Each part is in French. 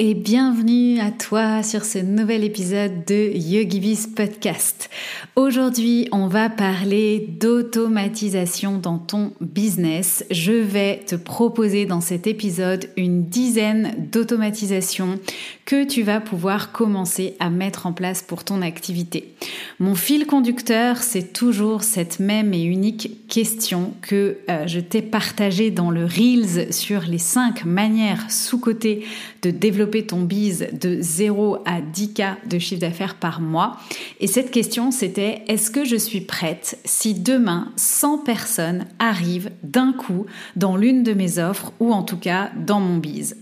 et bienvenue à toi sur ce nouvel épisode de YogiBiz Podcast. Aujourd'hui, on va parler d'automatisation dans ton business. Je vais te proposer dans cet épisode une dizaine d'automatisations que tu vas pouvoir commencer à mettre en place pour ton activité. Mon fil conducteur, c'est toujours cette même et unique question que euh, je t'ai partagée dans le Reels sur les cinq manières sous-cotées de développer ton biz de 0 à 10K de chiffre d'affaires par mois. Et cette question, c'était est-ce que je suis prête si demain 100 personnes arrivent d'un coup dans l'une de mes offres ou en tout cas dans mon biz?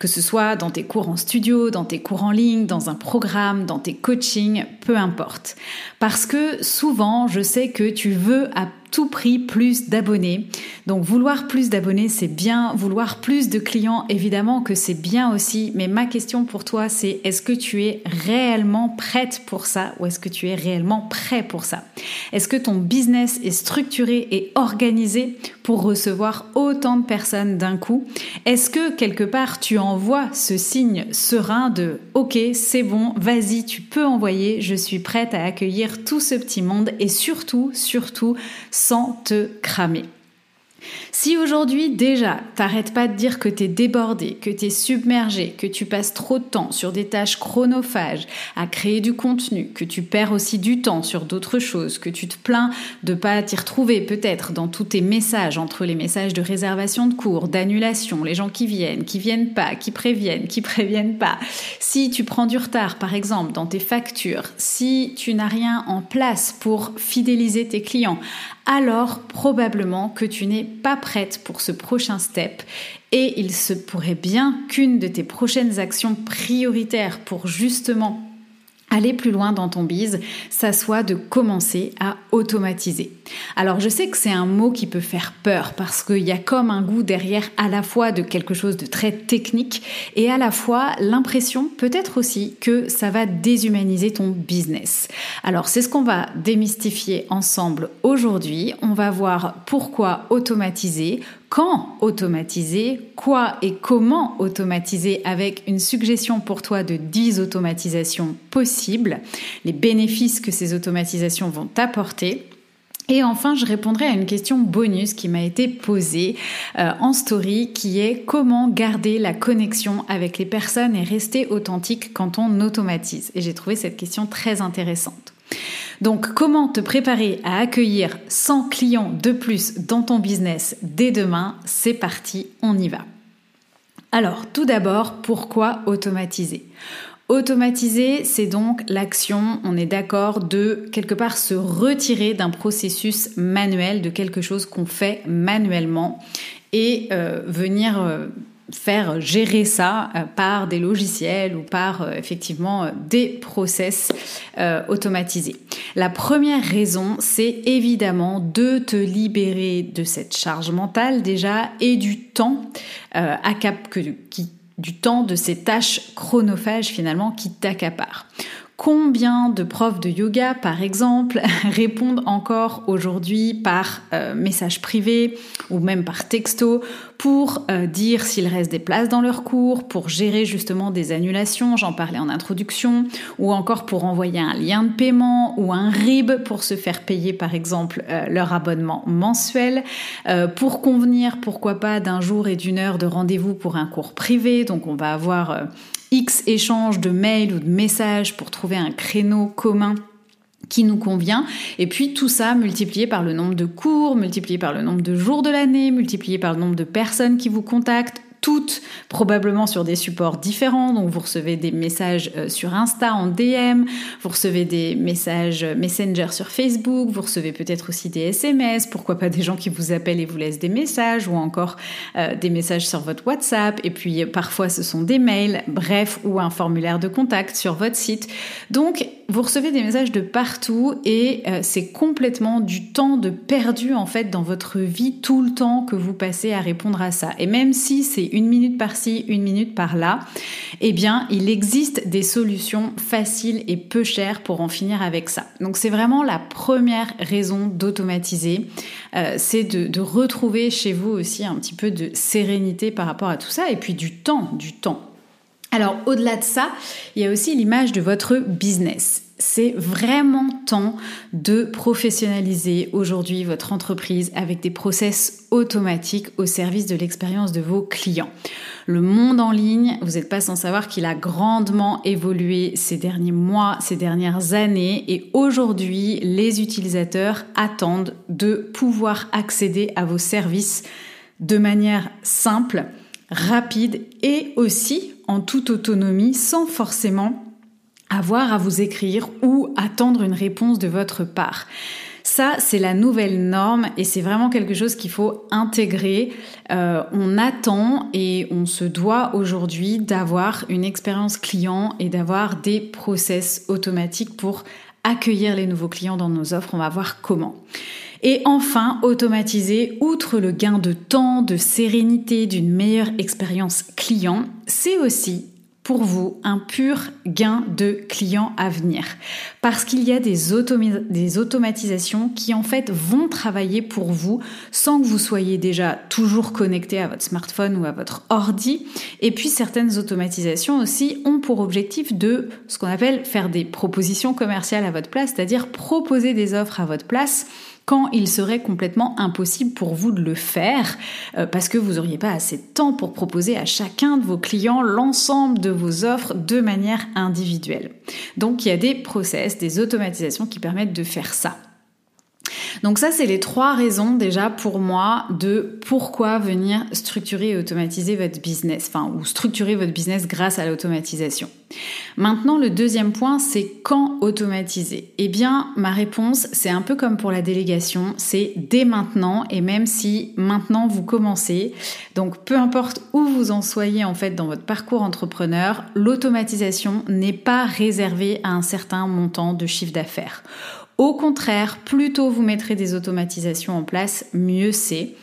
Que ce soit dans tes cours en studio, dans tes cours en ligne, dans un programme, dans tes coachings, peu importe. Parce que souvent, je sais que tu veux à tout prix plus d'abonnés. Donc vouloir plus d'abonnés, c'est bien. Vouloir plus de clients, évidemment que c'est bien aussi. Mais ma question pour toi, c'est est-ce que tu es réellement prête pour ça ou est-ce que tu es réellement prêt pour ça? Est-ce que ton business est structuré et organisé pour recevoir autant de personnes d'un coup? Est-ce que quelque part tu envoies ce signe serein de OK, c'est bon, vas-y, tu peux envoyer, je suis prête à accueillir tout ce petit monde et surtout, surtout, sans te cramer. Si aujourd'hui déjà t'arrêtes pas de dire que t'es débordé, que t'es submergé, que tu passes trop de temps sur des tâches chronophages à créer du contenu, que tu perds aussi du temps sur d'autres choses, que tu te plains de pas t'y retrouver peut-être dans tous tes messages entre les messages de réservation de cours, d'annulation, les gens qui viennent, qui viennent pas, qui préviennent, qui préviennent pas. Si tu prends du retard par exemple dans tes factures, si tu n'as rien en place pour fidéliser tes clients, alors probablement que tu n'es pas prête pour ce prochain step et il se pourrait bien qu'une de tes prochaines actions prioritaires pour justement aller plus loin dans ton bise, ça soit de commencer à automatiser. Alors je sais que c'est un mot qui peut faire peur parce qu'il y a comme un goût derrière à la fois de quelque chose de très technique et à la fois l'impression peut-être aussi que ça va déshumaniser ton business. Alors c'est ce qu'on va démystifier ensemble aujourd'hui. On va voir pourquoi automatiser, quand automatiser, quoi et comment automatiser avec une suggestion pour toi de 10 automatisations possibles, les bénéfices que ces automatisations vont t'apporter. Et enfin, je répondrai à une question bonus qui m'a été posée euh, en story, qui est comment garder la connexion avec les personnes et rester authentique quand on automatise. Et j'ai trouvé cette question très intéressante. Donc comment te préparer à accueillir 100 clients de plus dans ton business dès demain? C'est parti, on y va. Alors tout d'abord, pourquoi automatiser? Automatiser, c'est donc l'action, on est d'accord, de quelque part se retirer d'un processus manuel, de quelque chose qu'on fait manuellement et euh, venir euh, faire gérer ça euh, par des logiciels ou par euh, effectivement euh, des process automatisés. La première raison, c'est évidemment de te libérer de cette charge mentale déjà et du temps du temps de ces tâches chronophages finalement qui t'accaparent. Combien de profs de yoga, par exemple, répondent encore aujourd'hui par euh, message privé ou même par texto pour euh, dire s'il reste des places dans leur cours, pour gérer justement des annulations, j'en parlais en introduction, ou encore pour envoyer un lien de paiement ou un RIB pour se faire payer par exemple euh, leur abonnement mensuel, pour convenir pourquoi pas d'un jour et d'une heure de rendez-vous pour un cours privé, donc on va avoir X échanges de mails ou de messages pour trouver un créneau commun qui nous convient. Et puis tout ça multiplié par le nombre de cours, multiplié par le nombre de jours de l'année, multiplié par le nombre de personnes qui vous contactent, toutes probablement sur des supports différents. Donc vous recevez des messages euh, sur Insta en DM, vous recevez des messages Messenger sur Facebook, vous recevez peut-être aussi des SMS, pourquoi pas des gens qui vous appellent et vous laissent des messages ou encore euh, des messages sur votre WhatsApp et puis parfois ce sont des mails, bref, ou un formulaire de contact sur votre site. Donc vous recevez des messages de partout et euh, c'est complètement du temps de perdu en fait dans votre vie tout le temps que vous passez à répondre à ça. Et même si c'est une minute par-ci, une minute par-là, eh bien, il existe des solutions faciles et peu chères pour en finir avec ça. Donc, c'est vraiment la première raison d'automatiser, euh, c'est de, de retrouver chez vous aussi un petit peu de sérénité par rapport à tout ça et puis du temps, du temps. Alors au-delà de ça, il y a aussi l'image de votre business. C'est vraiment temps de professionnaliser aujourd'hui votre entreprise avec des process automatiques au service de l'expérience de vos clients. Le monde en ligne, vous n'êtes pas sans savoir qu'il a grandement évolué ces derniers mois, ces dernières années et aujourd'hui, les utilisateurs attendent de pouvoir accéder à vos services de manière simple, rapide et aussi en toute autonomie sans forcément avoir à vous écrire ou attendre une réponse de votre part. Ça, c'est la nouvelle norme et c'est vraiment quelque chose qu'il faut intégrer. Euh, on attend et on se doit aujourd'hui d'avoir une expérience client et d'avoir des process automatiques pour accueillir les nouveaux clients dans nos offres. On va voir comment. Et enfin, automatiser, outre le gain de temps, de sérénité, d'une meilleure expérience client, c'est aussi pour vous un pur gain de clients à venir. Parce qu'il y a des, des, automatisations qui en fait vont travailler pour vous sans que vous soyez déjà toujours connecté à votre smartphone ou à votre ordi. Et puis certaines automatisations aussi ont pour objectif de ce qu'on appelle faire des propositions commerciales à votre place, c'est-à-dire proposer des offres à votre place quand il serait complètement impossible pour vous de le faire euh, parce que vous n'auriez pas assez de temps pour proposer à chacun de vos clients l'ensemble de vos offres de manière individuelle. Donc il y a des process, des automatisations qui permettent de faire ça. Donc ça, c'est les trois raisons déjà pour moi de pourquoi venir structurer et automatiser votre business, enfin, ou structurer votre business grâce à l'automatisation. Maintenant, le deuxième point, c'est quand automatiser? Eh bien, ma réponse, c'est un peu comme pour la délégation, c'est dès maintenant, et même si maintenant vous commencez, donc peu importe où vous en soyez en fait dans votre parcours entrepreneur, l'automatisation n'est pas réservée à un certain montant de chiffre d'affaires. Au contraire, plus tôt vous mettrez des automatisations en place, mieux c'est.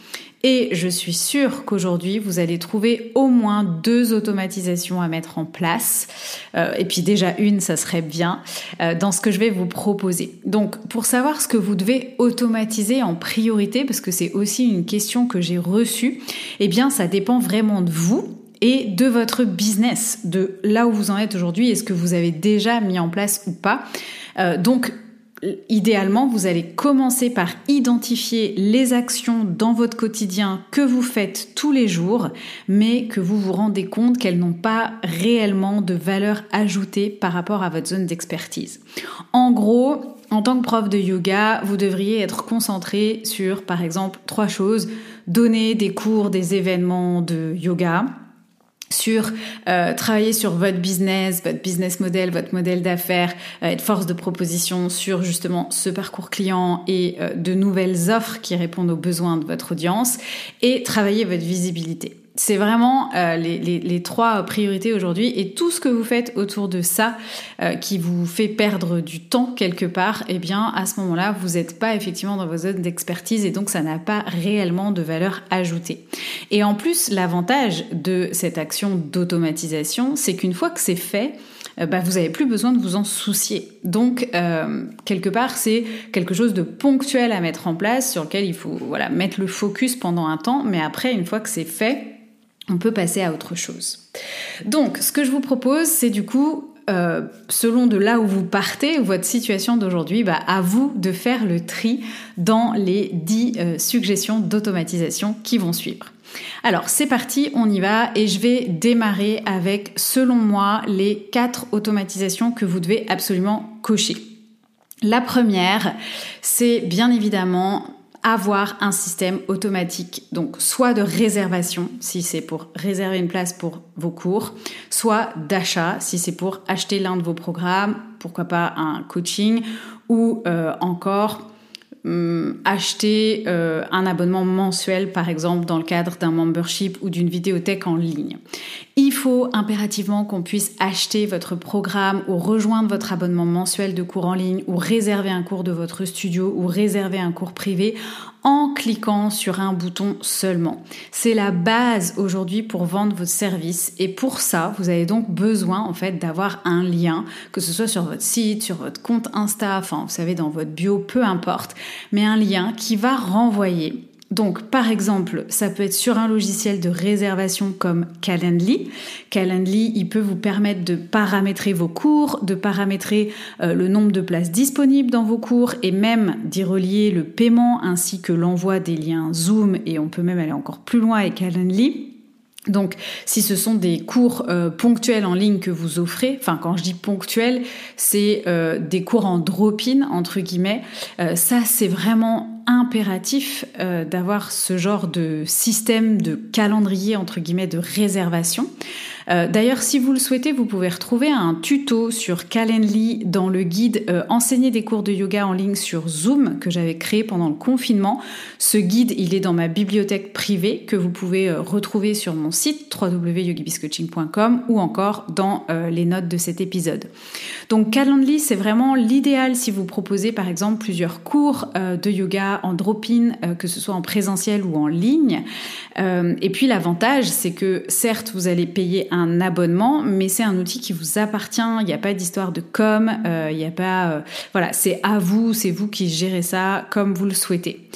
Et je suis sûre qu'aujourd'hui, vous allez trouver au moins deux automatisations à mettre en place. Euh, et puis déjà une, ça serait bien, euh, dans ce que je vais vous proposer. Donc, pour savoir ce que vous devez automatiser en priorité, parce que c'est aussi une question que j'ai reçue, eh bien, ça dépend vraiment de vous et de votre business, de là où vous en êtes aujourd'hui, est-ce que vous avez déjà mis en place ou pas. Euh, idéalement, vous allez commencer par identifier les actions dans votre quotidien que vous faites tous les jours, mais que vous vous rendez compte qu'elles n'ont pas réellement de valeur ajoutée par rapport à votre zone d'expertise. En gros, en tant que prof de yoga, vous devriez être concentré sur, par exemple, trois choses. Donner des cours, des événements de yoga, sur euh, travailler sur votre business, votre business model, votre modèle d'affaires, euh, être force de proposition sur justement ce parcours client et euh, de nouvelles offres qui répondent aux besoins de votre audience et travailler votre visibilité. C'est vraiment euh, les, trois priorités aujourd'hui et tout ce que vous faites autour de ça euh, qui vous fait perdre du temps quelque part, eh bien à ce moment-là, vous n'êtes pas effectivement dans vos zones d'expertise et donc ça n'a pas réellement de valeur ajoutée. Et en plus, l'avantage de cette action d'automatisation, c'est qu'une fois que c'est fait, euh, bah, vous n'avez plus besoin de vous en soucier. Donc, quelque part, c'est quelque chose de ponctuel à mettre en place, sur lequel il faut voilà, mettre le focus pendant un temps, mais après, une fois que c'est fait, on peut passer à autre chose. Donc, ce que je vous propose, c'est du coup, euh, selon de là où vous partez, votre situation d'aujourd'hui, bah, à vous de faire le tri dans les 10 euh, suggestions d'automatisation qui vont suivre. Alors, c'est parti, on y va et je vais démarrer avec, selon moi, les 4 automatisations que vous devez absolument cocher. La première, c'est bien évidemment avoir un système automatique, donc soit de réservation, si c'est pour réserver une place pour vos cours, soit d'achat, si c'est pour acheter l'un de vos programmes, pourquoi pas un coaching, ou euh, encore hum, acheter euh, un abonnement mensuel, par exemple, dans le cadre d'un membership ou d'une vidéothèque en ligne. Il faut impérativement qu'on puisse acheter votre programme ou rejoindre votre abonnement mensuel de cours en ligne ou réserver un cours de votre studio ou réserver un cours privé en cliquant sur un bouton seulement. C'est la base aujourd'hui pour vendre votre service et pour ça, vous avez donc besoin en fait d'avoir un lien, que ce soit sur votre site, sur votre compte Insta, enfin vous savez dans votre bio, peu importe, mais un lien qui va renvoyer donc, par exemple, ça peut être sur un logiciel de réservation comme Calendly. Calendly, il peut vous permettre de paramétrer vos cours, de paramétrer euh, le nombre de places disponibles dans vos cours et même d'y relier le paiement ainsi que l'envoi des liens Zoom et on peut même aller encore plus loin avec Calendly. Donc, si ce sont des cours euh, ponctuels en ligne que vous offrez, enfin quand je dis ponctuels, c'est euh, des cours en drop-in entre guillemets. Ça, c'est vraiment impératif d'avoir ce genre de système de calendrier entre guillemets de réservation. Euh, d'ailleurs, si vous le souhaitez, vous pouvez retrouver un tuto sur Calendly dans le guide euh, Enseigner des cours de yoga en ligne sur Zoom que j'avais créé pendant le confinement. Ce guide, il est dans ma bibliothèque privée que vous pouvez euh, retrouver sur mon site www.yogibiscoaching.com ou encore dans les notes de cet épisode. Donc Calendly, c'est vraiment l'idéal si vous proposez par exemple plusieurs cours de yoga en drop-in, que ce soit en présentiel ou en ligne. et puis l'avantage, c'est que certes, vous allez payer un abonnement, mais c'est un outil qui vous appartient. Il n'y a pas d'histoire de com, euh, il n'y a pas, euh, voilà, c'est à vous, c'est vous qui gérez ça comme vous le souhaitez.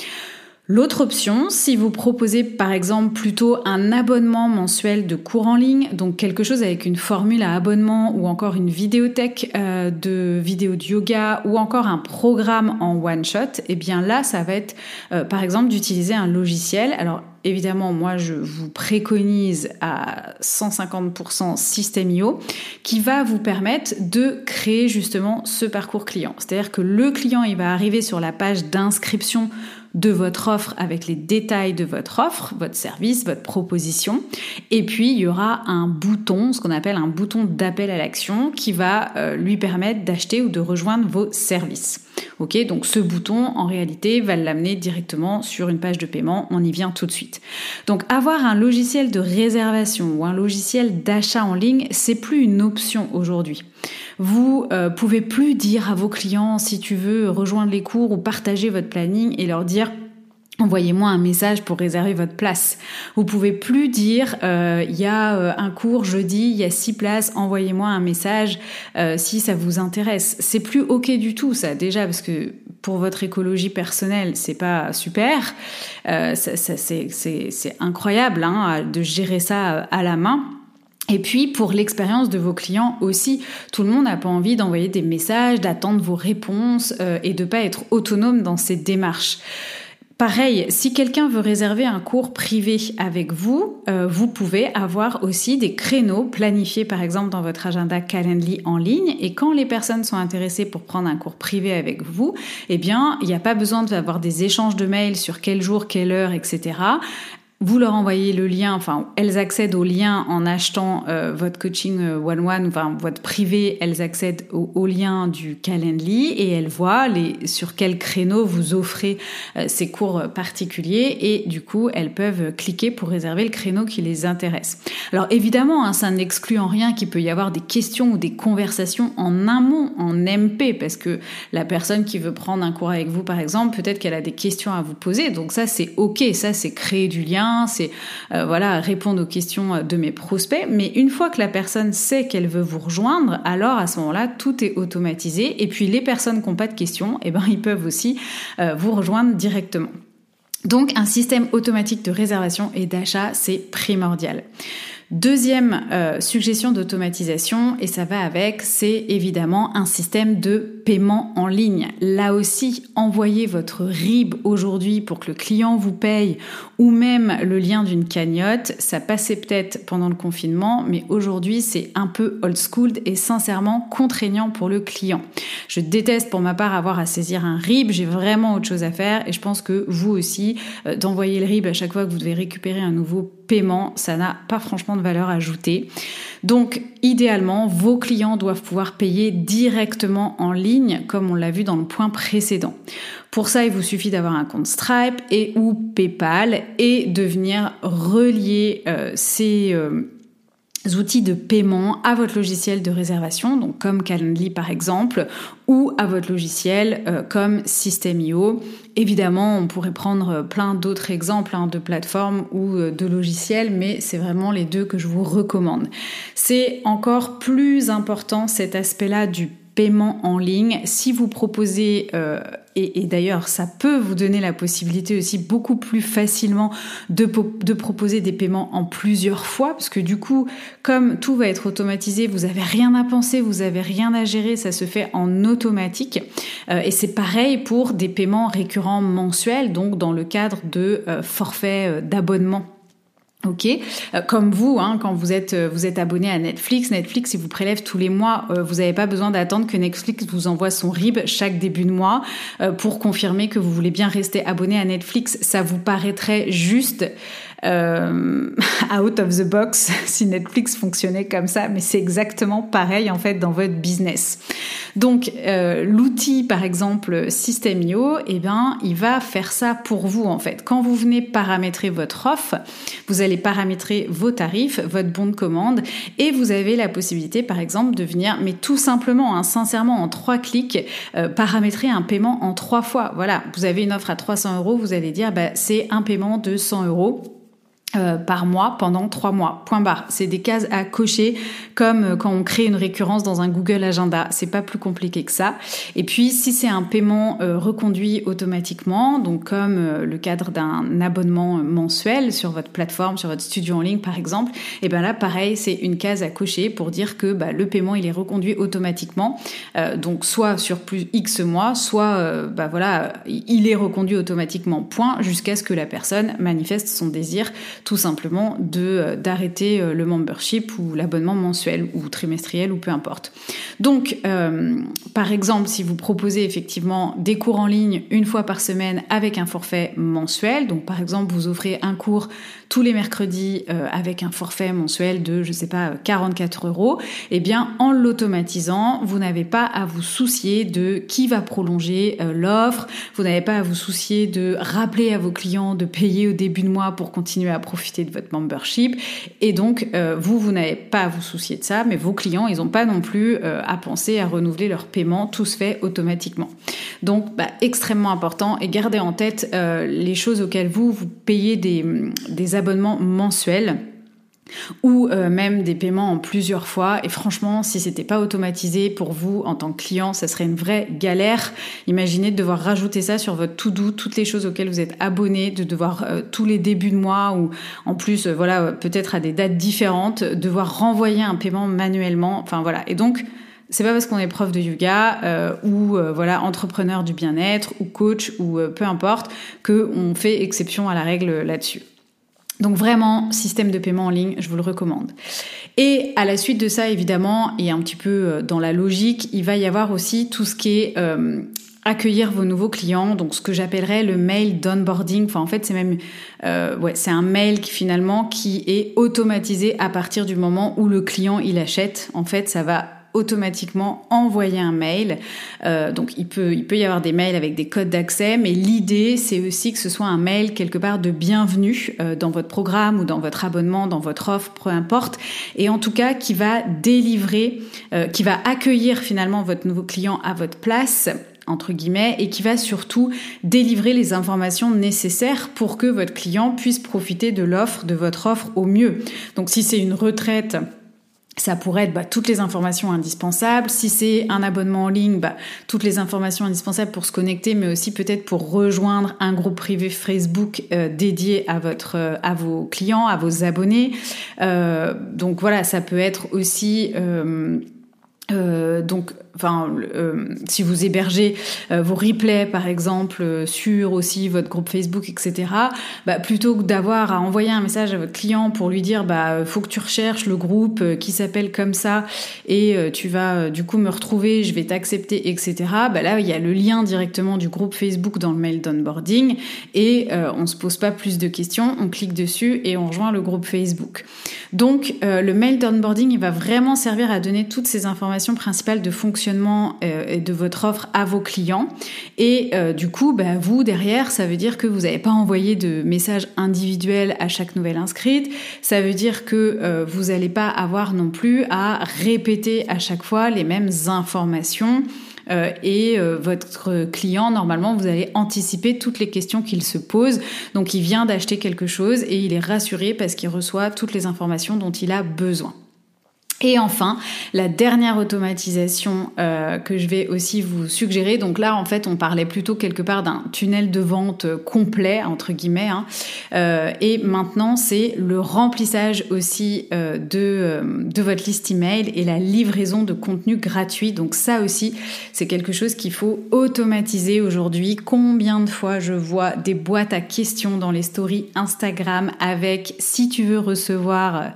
L'autre option, si vous proposez par exemple plutôt un abonnement mensuel de cours en ligne, donc quelque chose avec une formule à abonnement ou encore une vidéothèque euh, de vidéos de yoga ou encore un programme en one shot, et eh bien là ça va être par exemple d'utiliser un logiciel. Alors évidemment, moi, je vous préconise à 150% System.io qui va vous permettre de créer justement ce parcours client. C'est-à-dire que le client, il va arriver sur la page d'inscription de votre offre avec les détails de votre offre, votre service, votre proposition. Et puis, il y aura un bouton, ce qu'on appelle un bouton d'appel à l'action qui va euh, lui permettre d'acheter ou de rejoindre vos services. Ok, donc ce bouton, en réalité, va l'amener directement sur une page de paiement. On y vient tout de suite. Donc, avoir un logiciel de réservation ou un logiciel d'achat en ligne, c'est plus une option aujourd'hui. Vous euh, pouvez plus dire à vos clients si tu veux rejoindre les cours ou partager votre planning et leur dire Envoyez-moi un message pour réserver votre place. Vous pouvez plus dire euh, il y a euh, un cours jeudi, il y a six places, envoyez-moi un message euh, si ça vous intéresse. C'est plus ok du tout ça déjà parce que pour votre écologie personnelle c'est pas super. c'est incroyable hein, de gérer ça à la main. Et puis pour l'expérience de vos clients aussi, tout le monde n'a pas envie d'envoyer des messages, d'attendre vos réponses et de pas être autonome dans ces démarches. Pareil, si quelqu'un veut réserver un cours privé avec vous, euh, vous pouvez avoir aussi des créneaux planifiés par exemple dans votre agenda Calendly en ligne. Et quand les personnes sont intéressées pour prendre un cours privé avec vous, eh bien, il n'y a pas besoin d'avoir des échanges de mails sur quel jour, quelle heure, etc vous leur envoyez le lien, enfin elles accèdent au lien en achetant euh, votre coaching euh, one-one, enfin votre privé, elles accèdent au, lien du Calendly et elles voient sur quel créneau vous offrez euh, ces cours particuliers et du coup elles peuvent cliquer pour réserver le créneau qui les intéresse. Alors évidemment, hein, ça n'exclut en rien qu'il peut y avoir des questions ou des conversations en amont, en MP, parce que la personne qui veut prendre un cours avec vous par exemple, peut-être qu'elle a des questions à vous poser, donc ça c'est ok, ça c'est créer du lien c'est euh, voilà répondre aux questions de mes prospects. Mais une fois que la personne sait qu'elle veut vous rejoindre, alors à ce moment-là, tout est automatisé. Et puis les personnes qui n'ont pas de questions, eh ben, ils peuvent aussi euh, vous rejoindre directement. Donc un système automatique de réservation et d'achat, c'est primordial. Deuxième euh, suggestion d'automatisation, et ça va avec, c'est évidemment un système de paiement en ligne. Là aussi, envoyez votre RIB aujourd'hui pour que le client vous paye ou même le lien d'une cagnotte. Ça passait peut-être pendant le confinement, mais aujourd'hui c'est un peu old school et sincèrement contraignant pour le client. Je déteste pour ma part avoir à saisir un RIB, j'ai vraiment autre chose à faire et je pense que vous aussi, euh, d'envoyer le RIB à chaque fois que vous devez récupérer un nouveau paiement, ça n'a pas franchement de valeur ajoutée. Donc, idéalement, vos clients doivent pouvoir payer directement en ligne, comme on l'a vu dans le point précédent. Pour ça, il vous suffit d'avoir un compte Stripe et ou PayPal et de venir relier euh, ces euh, outils de paiement à votre logiciel de réservation, donc comme Calendly par exemple, ou à votre logiciel euh, comme System.io. Évidemment, on pourrait prendre plein d'autres exemples hein, de plateformes ou de logiciels, mais c'est vraiment les deux que je vous recommande. C'est encore plus important cet aspect-là du paiement en ligne. Si vous proposez, euh, et, d'ailleurs ça peut vous donner la possibilité aussi beaucoup plus facilement de, proposer des paiements en plusieurs fois, parce que du coup, comme tout va être automatisé, vous n'avez rien à penser, vous n'avez rien à gérer, ça se fait en automatique. Euh, et c'est pareil pour des paiements récurrents mensuels, donc dans le cadre de euh, forfaits d'abonnement Ok, euh, comme vous, hein, quand vous êtes euh, vous êtes abonné à Netflix, Netflix, il vous prélève tous les mois. Euh, vous n'avez pas besoin d'attendre que Netflix vous envoie son RIB chaque début de mois pour confirmer que vous voulez bien rester abonné à Netflix. Ça vous paraîtrait juste euh, out of the box si Netflix fonctionnait comme ça, mais c'est exactement pareil en fait dans votre business. Donc euh, l'outil par exemple System.io, eh bien il va faire ça pour vous en fait. Quand vous venez paramétrer votre offre, vous allez paramétrer vos tarifs, votre bon de commande, et vous avez la possibilité par exemple de venir, mais tout simplement, hein, sincèrement en trois clics, euh, paramétrer un paiement en trois fois. Voilà, vous avez une offre à 300 euros, vous allez dire bah, c'est un paiement de 100 euros euh, par mois pendant trois mois. Point barre. C'est des cases à cocher comme euh, quand on crée une récurrence dans un Google Agenda. C'est pas plus compliqué que ça. Et puis si c'est un paiement euh, reconduit automatiquement, donc comme le cadre d'un abonnement mensuel sur votre plateforme, sur votre studio en ligne par exemple, et ben là pareil c'est une case à cocher pour dire que bah, le paiement il est reconduit automatiquement. donc soit sur plus X mois, soit bah voilà il est reconduit automatiquement. Point jusqu'à ce que la personne manifeste son désir tout simplement de euh, d'arrêter euh, le membership ou l'abonnement mensuel ou trimestriel ou peu importe. Donc, euh, par exemple, si vous proposez effectivement des cours en ligne une fois par semaine avec un forfait mensuel, donc par exemple vous offrez un cours tous les mercredis avec un forfait mensuel de, je sais pas, 44 euros, eh bien en l'automatisant, vous n'avez pas à vous soucier de qui va prolonger l'offre, vous n'avez pas à vous soucier de rappeler à vos clients de payer au début de mois pour continuer à profiter de votre membership. Et donc, euh, vous, vous n'avez pas à vous soucier de ça, mais vos clients, ils n'ont pas non plus euh, à penser à renouveler leur paiement. Tout se fait automatiquement. Donc, bah, extrêmement important. Et gardez en tête euh, les choses auxquelles vous, vous payez des, des abonnements mensuels ou euh, même des paiements en plusieurs fois. Et franchement, si c'était pas automatisé pour vous en tant que client, ça serait une vraie galère. Imaginez de devoir rajouter ça sur votre to-do, toutes les choses auxquelles vous êtes abonné, de devoir euh, tous les débuts de mois ou en plus, euh, voilà, peut-être à des dates différentes, devoir renvoyer un paiement manuellement. Enfin voilà. Et donc, c'est pas parce qu'on est prof de yoga ou voilà entrepreneur du bien-être ou coach ou peu importe que on fait exception à la règle là-dessus. Donc vraiment, système de paiement en ligne, je vous le recommande. Et à la suite de ça, évidemment, et un petit peu euh, dans la logique, il va y avoir aussi tout ce qui est euh, accueillir vos nouveaux clients, donc ce que j'appellerais le mail d'onboarding. Enfin, en fait, c'est même, euh, ouais, c'est un mail qui finalement qui est automatisé à partir du moment où le client il achète. En fait, ça va automatiquement envoyer un mail. Euh, donc il peut, il peut y avoir des mails avec des codes d'accès, mais l'idée c'est aussi que ce soit un mail quelque part de bienvenue euh, dans votre programme ou dans votre abonnement, dans votre offre, peu importe, et en tout cas qui va délivrer, euh, qui va accueillir finalement votre nouveau client à votre place entre guillemets, et qui va surtout délivrer les informations nécessaires pour que votre client puisse profiter de l'offre, de votre offre au mieux. Donc si c'est une retraite, ça pourrait être bah, toutes les informations indispensables. Si c'est un abonnement en ligne, bah, toutes les informations indispensables pour se connecter, mais aussi peut-être pour rejoindre un groupe privé Facebook euh, dédié à votre, euh, à vos clients, à vos abonnés. Euh, donc voilà, ça peut être aussi donc enfin, euh, si vous hébergez euh, vos replays par exemple euh, sur aussi votre groupe Facebook, etc. Bah, plutôt que d'avoir à envoyer un message à votre client pour lui dire bah faut que tu recherches le groupe qui s'appelle comme ça et tu vas du coup me retrouver, je vais t'accepter, etc. Bah là il y a le lien directement du groupe Facebook dans le mail d'onboarding et on se pose pas plus de questions, on clique dessus et on rejoint le groupe Facebook. Donc le mail d'onboarding il va vraiment servir à donner toutes ces informations principales de fonctionnement euh, de votre offre à vos clients. Et euh, du coup, bah, vous, derrière, ça veut dire que vous n'avez pas envoyé de messages individuels à chaque nouvelle inscrite. Ça veut dire que euh, vous n'allez pas avoir non plus à répéter à chaque fois les mêmes informations. et votre client, normalement, vous allez anticiper toutes les questions qu'il se pose. Donc, il vient d'acheter quelque chose et il est rassuré parce qu'il reçoit toutes les informations dont il a besoin. Et enfin, la dernière automatisation euh, que je vais aussi vous suggérer, donc là en fait on parlait plutôt quelque part d'un tunnel de vente complet entre guillemets, hein, euh, et maintenant c'est le remplissage aussi euh, de, de votre liste email et la livraison de contenu gratuit. Donc ça aussi c'est quelque chose qu'il faut automatiser aujourd'hui. Combien de fois je vois des boîtes à questions dans les stories Instagram avec si tu veux recevoir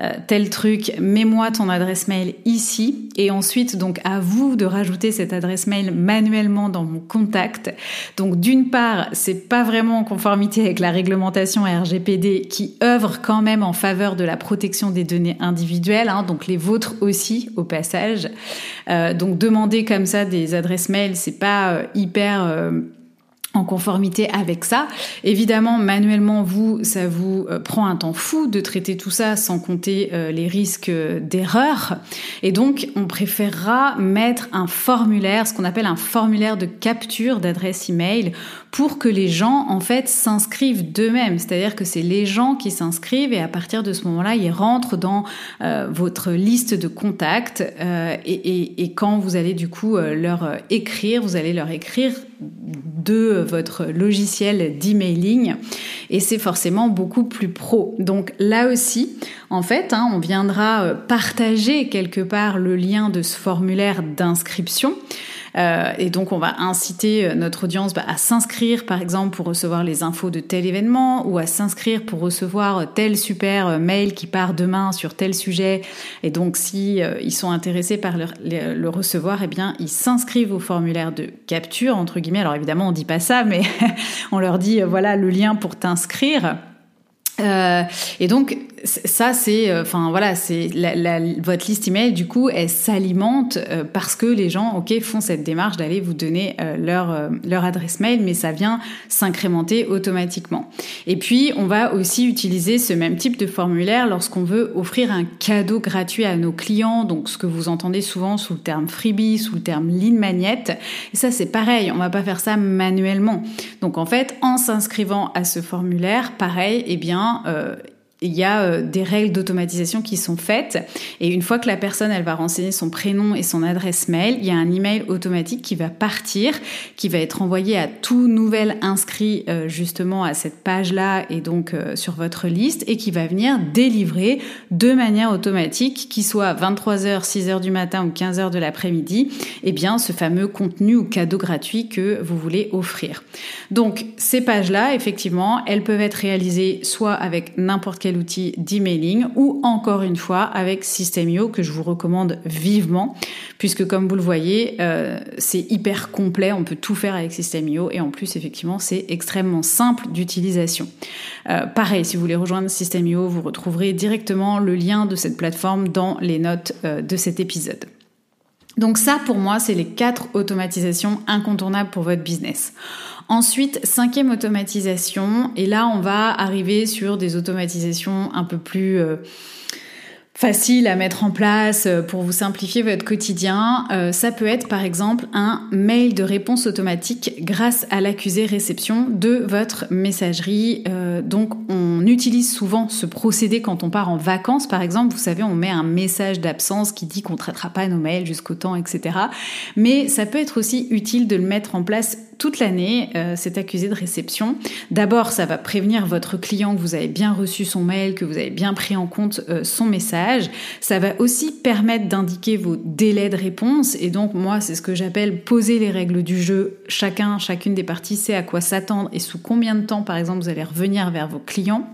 euh, tel truc, mets-moi ton adresse mail ici et ensuite donc à vous de rajouter cette adresse mail manuellement dans mon contact. Donc d'une part, c'est pas vraiment en conformité avec la réglementation RGPD qui œuvre quand même en faveur de la protection des données individuelles, hein, donc les vôtres aussi au passage. Euh, donc demander comme ça des adresses mail, c'est pas euh, hyper en conformité avec ça. Évidemment, manuellement, vous, ça vous euh, prend un temps fou de traiter tout ça sans compter euh, les risques d'erreur. Et donc, on préférera mettre un formulaire, ce qu'on appelle un formulaire de capture d'adresse email pour que les gens, en fait, s'inscrivent d'eux-mêmes. C'est-à-dire que c'est les gens qui s'inscrivent et à partir de ce moment-là, ils rentrent dans euh, votre liste de contacts et, quand vous allez du coup leur écrire, vous allez leur écrire de votre logiciel d'emailing et c'est forcément beaucoup plus pro. Donc là aussi, en fait, hein, on viendra euh, partager quelque part le lien de ce formulaire d'inscription. Euh, et donc, on va inciter euh, notre audience bah, à s'inscrire, par exemple, pour recevoir les infos de tel événement ou à s'inscrire pour recevoir tel super mail qui part demain sur tel sujet. Et donc, si ils sont intéressés par le, recevoir, eh bien, ils s'inscrivent au formulaire de capture, entre guillemets. Alors, évidemment, on dit pas ça, mais on leur dit, voilà, le lien pour t'inscrire. Euh, et donc ça c'est euh, enfin voilà c'est votre liste email du coup elle s'alimente euh, parce que les gens ok font cette démarche d'aller vous donner leur leur adresse mail mais ça vient s'incrémenter automatiquement. Et puis on va aussi utiliser ce même type de formulaire lorsqu'on veut offrir un cadeau gratuit à nos clients donc ce que vous entendez souvent sous le terme freebie sous le terme lead magnet et ça c'est pareil on va pas faire ça manuellement. Donc en fait en s'inscrivant à ce formulaire pareil eh bien euh, il y a euh, des règles d'automatisation qui sont faites et une fois que la personne elle va renseigner son prénom et son adresse mail, il y a un email automatique qui va partir, qui va être envoyé à tout nouvel inscrit euh, justement à cette page-là et donc sur votre liste et qui va venir délivrer de manière automatique, qui soit 23h, 6h du matin ou 15h de l'après-midi, eh bien ce fameux contenu ou cadeau gratuit que vous voulez offrir. Donc ces pages-là, effectivement, elles peuvent être réalisées soit avec n'importe quel outil d'emailing ou encore une fois avec Systemio que je vous recommande vivement puisque comme vous le voyez, euh, c'est hyper complet, on peut tout faire avec Systemio et en plus effectivement c'est extrêmement simple d'utilisation. Euh, pareil, si vous voulez rejoindre Systemio, vous retrouverez directement le lien de cette plateforme dans les notes euh, de cet épisode. Donc ça, pour moi, c'est les quatre automatisations incontournables pour votre business. Ensuite, cinquième automatisation, et là on va arriver sur des automatisations un peu plus... Euh, facile à mettre en place euh, pour vous simplifier votre quotidien, euh, ça peut être par exemple un mail de réponse automatique grâce à l'accusé réception de votre messagerie. Euh, donc on utilise souvent ce procédé quand on part en vacances par exemple. Vous savez, on met un message d'absence qui dit qu'on ne traitera pas nos mails jusqu'au temps, etc. Mais ça peut être aussi utile de le mettre en place toute l'année, euh, accusé de réception. D'abord, ça va prévenir votre client que vous avez bien reçu son mail, que vous avez bien pris en compte euh, son message. Ça va aussi permettre d'indiquer vos délais de réponse. Et donc, moi, c'est ce que j'appelle poser les règles du jeu. Chacun, chacune des parties sait à quoi s'attendre et sous combien de temps, par exemple, vous allez revenir vers vos clients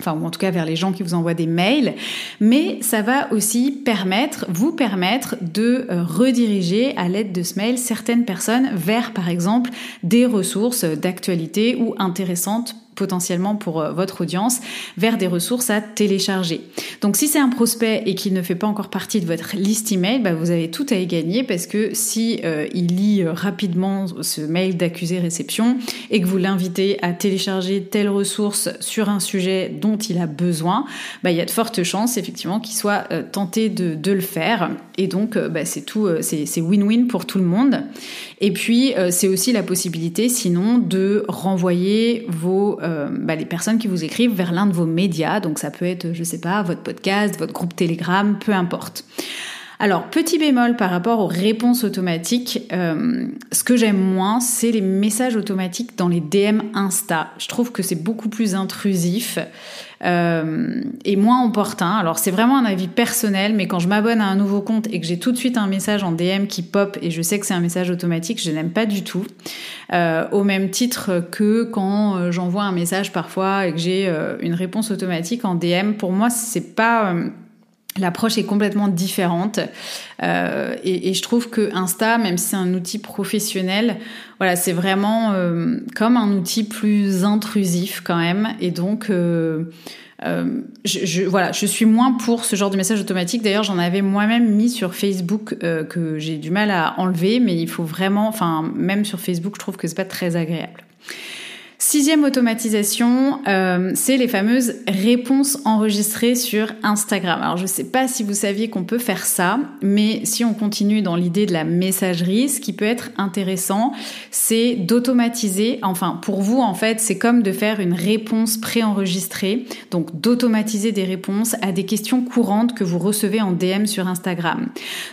enfin ou en tout cas vers les gens qui vous envoient des mails, mais ça va aussi permettre, vous permettre de euh, rediriger à l'aide de ce mail certaines personnes vers par exemple des ressources d'actualité ou intéressantes potentiellement pour euh, votre audience vers des ressources à télécharger. Donc si c'est un prospect et qu'il ne fait pas encore partie de votre liste email, bah, vous avez tout à y gagner parce que si euh, il lit euh, rapidement ce mail d'accusé réception et que vous l'invitez à télécharger telle ressource sur un sujet dont il a besoin, bah, il y a de fortes chances effectivement qu'il soit tenté de, de, le faire et donc bah, c'est tout, c'est win-win pour tout le monde. Et puis c'est aussi la possibilité sinon de renvoyer vos euh, bah, les personnes qui vous écrivent vers l'un de vos médias. Donc ça peut être, je sais pas, votre podcast, votre groupe Telegram, peu importe. Alors, petit bémol par rapport aux réponses automatiques, euh, ce que j'aime moins, c'est les messages automatiques dans les DM Insta. Je trouve que c'est beaucoup plus intrusif euh, et moins opportun. Alors, c'est vraiment un avis personnel, mais quand je m'abonne à un nouveau compte et que j'ai tout de suite un message en DM qui pop et je sais que c'est un message automatique, je n'aime pas du tout. Euh, au même titre que quand j'envoie un message parfois et que j'ai une réponse automatique en DM, pour moi, c'est pas L'approche est complètement différente euh, et, je trouve que Insta, même si c'est un outil professionnel, voilà, c'est vraiment euh, comme un outil plus intrusif quand même. Et donc, euh, je, voilà, je suis moins pour ce genre de message automatique. D'ailleurs, j'en avais moi-même mis sur Facebook que j'ai du mal à enlever, mais il faut vraiment, enfin, même sur Facebook, je trouve que c'est pas très agréable. Sixième automatisation, euh, c'est les fameuses réponses enregistrées sur Instagram. Alors je ne sais pas si vous saviez qu'on peut faire ça, mais si on continue dans l'idée de la messagerie, ce qui peut être intéressant, c'est d'automatiser, enfin pour vous en fait, c'est comme de faire une réponse préenregistrée, donc d'automatiser des réponses à des questions courantes que vous recevez en DM sur Instagram.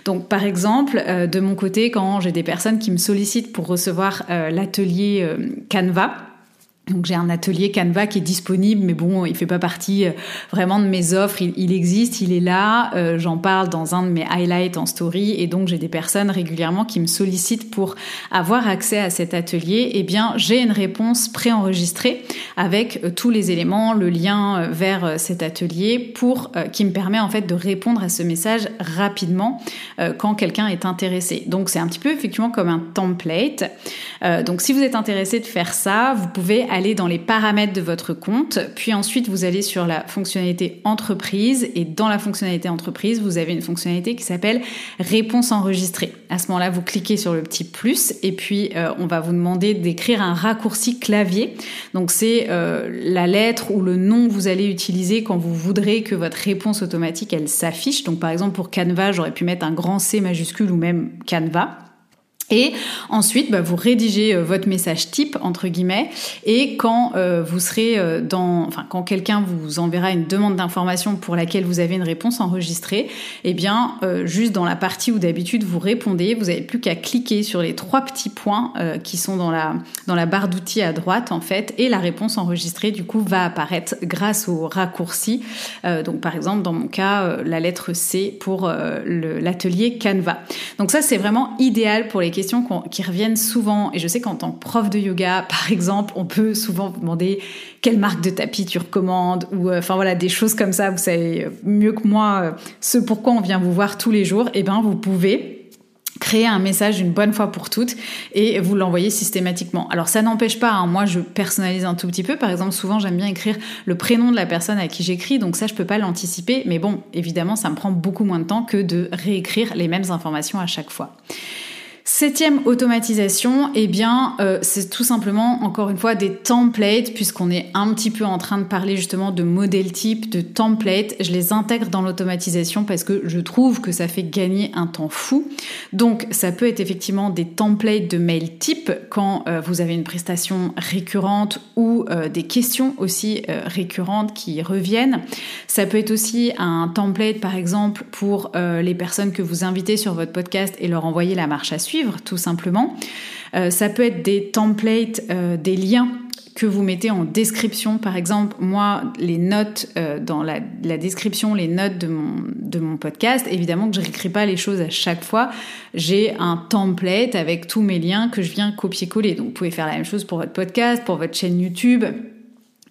Donc par exemple, euh, de mon côté, quand j'ai des personnes qui me sollicitent pour recevoir euh, l'atelier Canva, donc j'ai un atelier Canva qui est disponible, mais bon, il fait pas partie euh, vraiment de mes offres. Il, existe, il est là. Euh, j'en parle dans un de mes highlights en story, et donc j'ai des personnes régulièrement qui me sollicitent pour avoir accès à cet atelier. Eh bien, j'ai une réponse préenregistrée avec euh, tous les éléments, le lien vers cet atelier, pour qui me permet en fait de répondre à ce message rapidement quand quelqu'un est intéressé. Donc c'est un petit peu effectivement comme un template. Donc si vous êtes intéressé de faire ça, vous pouvez aller dans les paramètres de votre compte, puis ensuite vous allez sur la fonctionnalité entreprise et dans la fonctionnalité entreprise, vous avez une fonctionnalité qui s'appelle réponse enregistrée. À ce moment-là, vous cliquez sur le petit plus et puis euh, on va vous demander d'écrire un raccourci clavier. Donc c'est euh, la lettre ou le nom que vous allez utiliser quand vous voudrez que votre réponse automatique elle s'affiche. Donc par exemple pour Canva, j'aurais pu mettre un grand C majuscule ou même Canva. Et ensuite, bah, vous rédigez euh, votre message type entre guillemets. Et quand euh, vous serez euh, dans, enfin, quand quelqu'un vous enverra une demande d'information pour laquelle vous avez une réponse enregistrée, eh bien, juste dans la partie où d'habitude vous répondez, vous n'avez plus qu'à cliquer sur les trois petits points qui sont dans la dans la barre d'outils à droite en fait, et la réponse enregistrée du coup va apparaître grâce au raccourci. donc, par exemple, dans mon cas, la lettre C pour l'atelier Canva. Donc ça, c'est vraiment idéal pour les questions qui reviennent souvent. Et je sais qu'en tant que prof de yoga, par exemple, on peut souvent vous demander quelle marque de tapis tu recommandes ou euh, enfin voilà des choses comme ça. Vous savez mieux que moi euh, ce pourquoi on vient vous voir tous les jours. Et eh ben vous pouvez créer un message une bonne fois pour toutes et vous l'envoyer systématiquement. Alors ça n'empêche pas, hein, moi je personnalise un tout petit peu, par exemple souvent j'aime bien écrire le prénom de la personne à qui j'écris, donc ça je peux pas l'anticiper, mais bon évidemment ça me prend beaucoup moins de temps que de réécrire les mêmes informations à chaque fois. Septième automatisation, eh bien, euh, c'est tout simplement, encore une fois, des templates, puisqu'on est un petit peu en train de parler justement de modèles type, de templates. Je les intègre dans l'automatisation parce que je trouve que ça fait gagner un temps fou. Donc, ça peut être effectivement des templates de mail type quand euh, vous avez une prestation récurrente ou euh, des questions aussi récurrentes qui reviennent. Ça peut être aussi un template, par exemple, pour les personnes que vous invitez sur votre podcast et leur envoyer la marche à suivre tout simplement. Euh, ça peut être des templates, euh, des liens que vous mettez en description. Par exemple, moi, les notes euh, dans la, description, les notes de mon, de mon podcast, évidemment que je n'écris pas les choses à chaque fois. J'ai un template avec tous mes liens que je viens copier-coller. Donc, vous pouvez faire la même chose pour votre podcast, pour votre chaîne YouTube.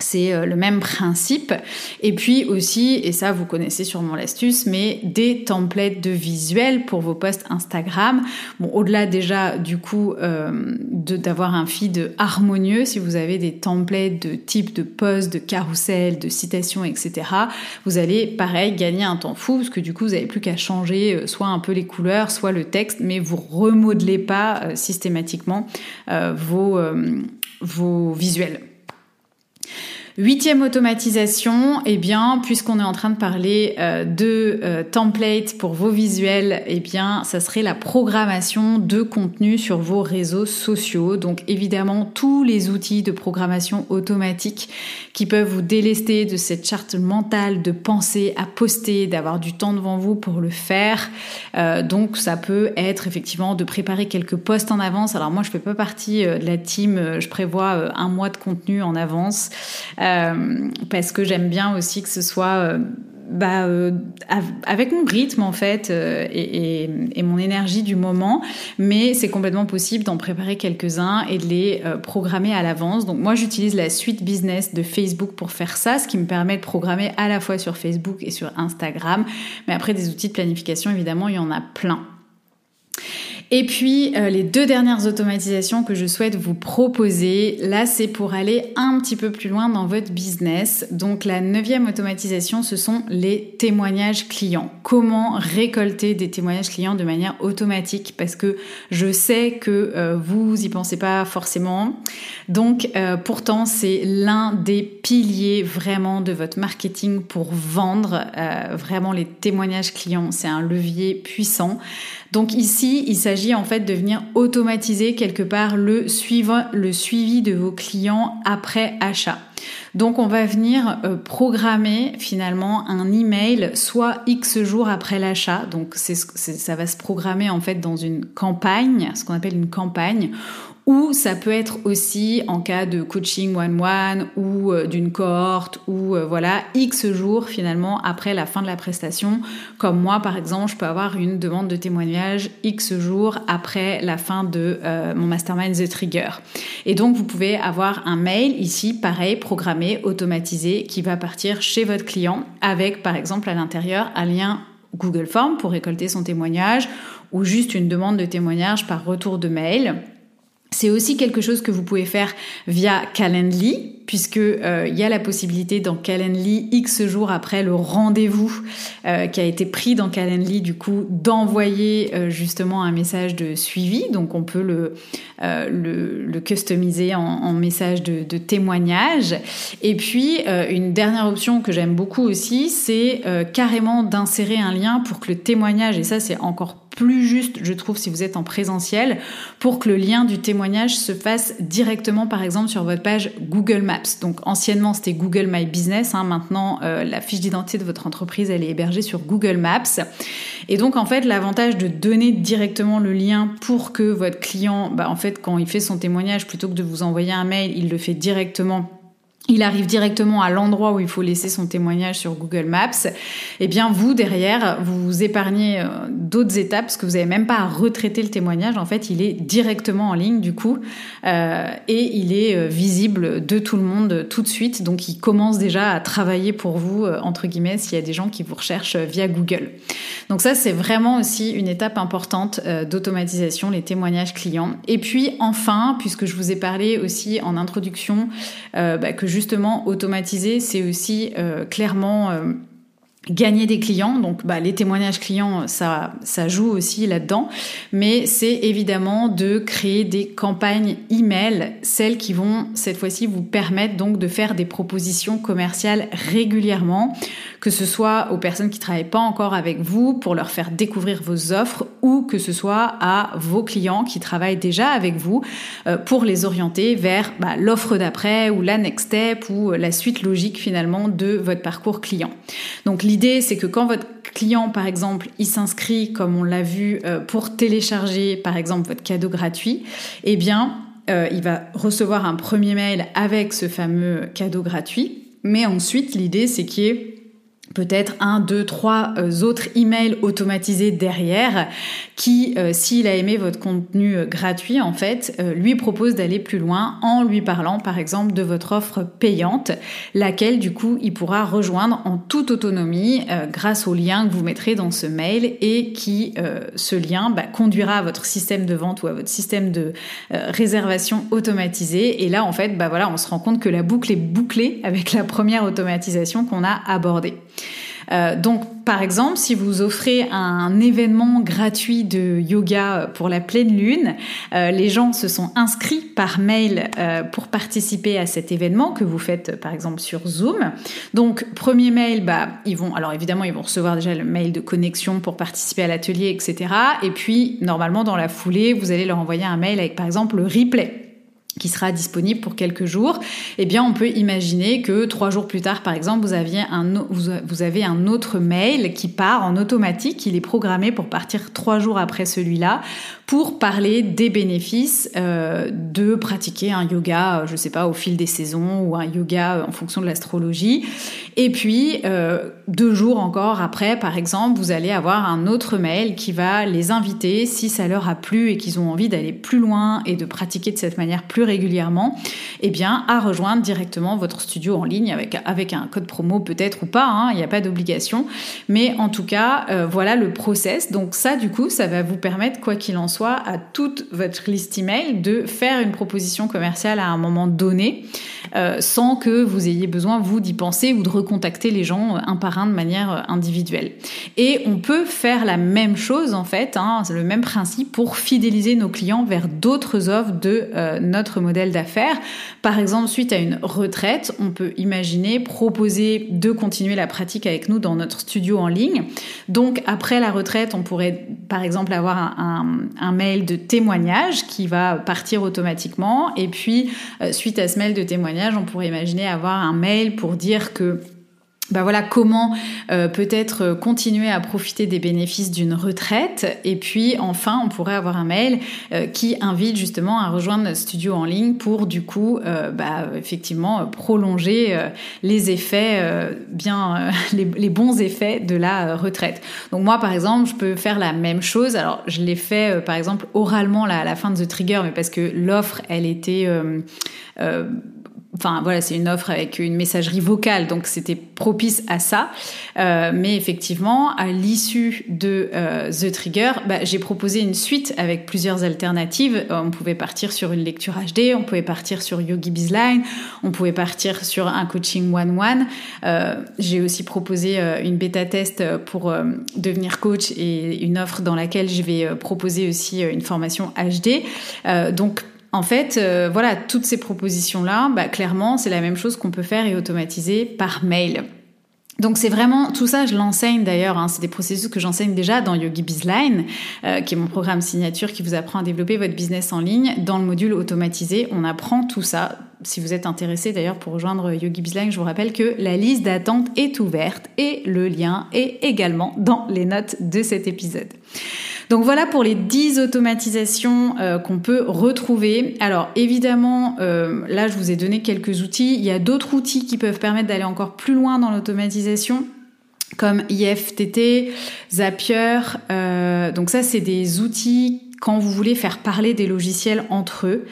C'est euh, le même principe. Et puis aussi, et ça vous connaissez sûrement l'astuce, mais des templates de visuels pour vos posts Instagram. Au-delà déjà du coup euh, d'avoir un feed harmonieux, si vous avez des templates de type de posts, de carousel, de citations, etc., vous allez pareil gagner un temps fou parce que du coup vous n'avez plus qu'à changer euh, soit un peu les couleurs, soit le texte, mais vous remodelez pas systématiquement vos visuels. Huitième automatisation, eh bien, puisqu'on est en train de parler euh, de euh, templates pour vos visuels, eh bien, ça serait la programmation de contenu sur vos réseaux sociaux. Donc, évidemment, tous les outils de programmation automatique qui peuvent vous délester de cette charte mentale de penser à poster, d'avoir du temps devant vous pour le faire. Euh, donc, ça peut être effectivement de préparer quelques posts en avance. Alors, moi, je fais pas partie de la team. Je prévois un mois de contenu en avance. Euh, parce que j'aime bien aussi que ce soit euh, bah, euh, avec mon rythme en fait et, et, mon énergie du moment, mais c'est complètement possible d'en préparer quelques-uns et de les programmer à l'avance. Donc moi j'utilise la suite business de Facebook pour faire ça, ce qui me permet de programmer à la fois sur Facebook et sur Instagram. Mais après des outils de planification évidemment il y en a plein. Et puis euh, les deux dernières automatisations que je souhaite vous proposer, là c'est pour aller un petit peu plus loin dans votre business. Donc la neuvième automatisation, ce sont les témoignages clients. Comment récolter des témoignages clients de manière automatique? Parce que je sais que euh, vous y pensez pas forcément. Donc euh, pourtant c'est l'un des piliers vraiment de votre marketing pour vendre. vraiment les témoignages clients, c'est un levier puissant. Donc ici, il s'agit en fait de venir automatiser quelque part le, suivi de vos clients après achat. Donc on va venir euh, programmer finalement un email soit X jours après l'achat. Donc ça va se programmer en fait dans une campagne, ce qu'on appelle une campagne, ou ça peut être aussi en cas de coaching one-one ou euh, d'une cohorte ou euh, voilà X jours finalement après la fin de la prestation. Comme moi par exemple, je peux avoir une demande de témoignage X jours après la fin de euh, mon mastermind The Trigger. Et donc vous pouvez avoir un mail ici pareil programmé, automatisé qui va partir chez votre client avec par exemple à l'intérieur un lien Google Form pour récolter son témoignage ou juste une demande de témoignage par retour de mail. C'est aussi quelque chose que vous pouvez faire via Calendly, puisque euh, il y a la possibilité dans Calendly X jours après le rendez-vous euh, qui a été pris dans Calendly du coup d'envoyer euh, justement un message de suivi. Donc on peut le customiser en, message de, de, témoignage. Et puis une dernière option que j'aime beaucoup aussi, c'est carrément d'insérer un lien pour que le témoignage et ça c'est encore plus juste, je trouve, si vous êtes en présentiel, pour que le lien du témoignage se fasse directement, par exemple, sur votre page Google Maps. Donc, anciennement, c'était Google My Business. Hein. Maintenant, euh, la fiche d'identité de votre entreprise, elle est hébergée sur Google Maps. Et donc, en fait, l'avantage de donner directement le lien pour que votre client, bah, en fait, quand il fait son témoignage, plutôt que de vous envoyer un mail, il le fait directement il arrive directement à l'endroit où il faut laisser son témoignage sur Google Maps, eh bien vous derrière, vous vous épargnez euh, d'autres étapes parce que vous n'avez même pas à retraiter le témoignage. En fait, il est directement en ligne du coup euh, et il est euh, visible de tout le monde tout de suite. Donc il commence déjà à travailler pour vous entre guillemets s'il y a des gens qui vous recherchent via Google. Donc ça c'est vraiment aussi une étape importante d'automatisation, les témoignages clients. Et puis enfin, puisque je vous ai parlé aussi en introduction bah, que justement automatiser, c'est aussi euh, clairement euh, gagner des clients. Donc, bah, les témoignages clients, ça, ça joue aussi là-dedans. Mais c'est évidemment de créer des campagnes email, celles qui vont cette fois-ci vous permettre donc de faire des propositions commerciales régulièrement, que ce soit aux personnes qui travaillent pas encore avec vous pour leur faire découvrir vos offres ou que ce soit à vos clients qui travaillent déjà avec vous euh, pour les orienter vers bah, l'offre d'après ou la next step ou la suite logique finalement de votre parcours client. Donc, L'idée, c'est que quand votre client, par exemple, il s'inscrit, comme on l'a vu, euh, pour télécharger, par exemple, votre cadeau gratuit, eh bien, euh, il va recevoir un premier mail avec ce fameux cadeau gratuit. Mais ensuite, l'idée, c'est qu'il y ait peut-être un, deux, trois euh, autres emails automatisés derrière qui, euh, s'il a aimé votre contenu euh, gratuit, en fait, lui propose d'aller plus loin en lui parlant, par exemple, de votre offre payante, laquelle, du coup, il pourra rejoindre en toute autonomie grâce au lien que vous mettrez dans ce mail et qui, ce lien, bah, conduira à votre système de vente ou à votre système de réservation automatisé. Et là, en fait, bah voilà, on se rend compte que la boucle est bouclée avec la première automatisation qu'on a abordée. Euh, donc, par exemple, si vous offrez un événement gratuit de yoga pour la pleine lune, euh, les gens se sont inscrits par mail euh, pour participer à cet événement que vous faites, par exemple, sur Zoom. Donc, premier mail, bah, ils vont, alors évidemment, ils vont recevoir déjà le mail de connexion pour participer à l'atelier, etc. Et puis, normalement, dans la foulée, vous allez leur envoyer un mail avec, par exemple, le replay qui sera disponible pour quelques jours, eh bien, on peut imaginer que trois jours plus tard, par exemple, vous aviez un, vous avez un autre mail qui part en automatique, il est programmé pour partir trois jours après celui-là, pour parler des bénéfices euh, de pratiquer un yoga, euh, je sais pas, au fil des saisons ou un yoga euh, en fonction de l'astrologie. Et puis, deux jours encore après, par exemple, vous allez avoir un autre mail qui va les inviter, si ça leur a plu et qu'ils ont envie d'aller plus loin et de pratiquer de cette manière plus régulièrement, eh bien, à rejoindre directement votre studio en ligne avec, avec un code promo peut-être ou pas, hein, il n'y a pas d'obligation. Mais en tout cas, euh, voilà le process. Donc ça, du coup, ça va vous permettre, quoi qu'il en soit, à toute votre liste email de faire une proposition commerciale à un moment donné, euh, sans que vous ayez besoin, vous, d'y penser ou de recontacter les gens un par un de manière individuelle. Et on peut faire la même chose, en fait, hein, le même principe pour fidéliser nos clients vers d'autres offres de euh, notre modèle d'affaires. Par exemple, suite à une retraite, on peut imaginer proposer de continuer la pratique avec nous dans notre studio en ligne. Donc, après la retraite, on pourrait, par exemple, avoir un, mail de témoignage qui va partir automatiquement. Et puis, euh, suite à ce mail de témoignage, on pourrait imaginer avoir un mail pour dire que bah voilà comment euh, peut-être euh, continuer à profiter des bénéfices d'une retraite. Et puis enfin on pourrait avoir un mail euh, qui invite justement à rejoindre notre studio en ligne pour du coup bah, effectivement prolonger les effets bien les, les, bons effets de la retraite. Donc moi par exemple je peux faire la même chose. Alors je l'ai fait par exemple oralement là, à la fin de The Trigger mais parce que l'offre elle était Enfin voilà, c'est une offre avec une messagerie vocale, donc c'était propice à ça. Euh, mais effectivement, à l'issue de euh, The Trigger, bah, j'ai proposé une suite avec plusieurs alternatives. On pouvait partir sur une lecture HD, on pouvait partir sur Yogi Bizline, on pouvait partir sur un coaching one-one. Euh, j'ai aussi proposé une bêta test pour devenir coach et une offre dans laquelle je vais proposer aussi une formation HD. donc en fait, euh, voilà, toutes ces propositions-là, bah, clairement, c'est la même chose qu'on peut faire et automatiser par mail. Donc c'est vraiment tout ça, je l'enseigne d'ailleurs. Hein, c'est des processus que j'enseigne déjà dans Yogi Bizline, euh, qui est mon programme signature qui vous apprend à développer votre business en ligne. Dans le module automatisé, on apprend tout ça. Si vous êtes intéressé d'ailleurs pour rejoindre Yogi Bizline, je vous rappelle que la liste d'attente est ouverte et le lien est également dans les notes de cet épisode. Donc voilà pour les 10 automatisations euh, qu'on peut retrouver. Alors évidemment, euh, là je vous ai donné quelques outils. Il y a d'autres outils qui peuvent permettre d'aller encore plus loin dans l'automatisation comme IFTT, Zapier. Euh, donc ça, c'est des outils quand vous voulez faire parler des logiciels entre eux.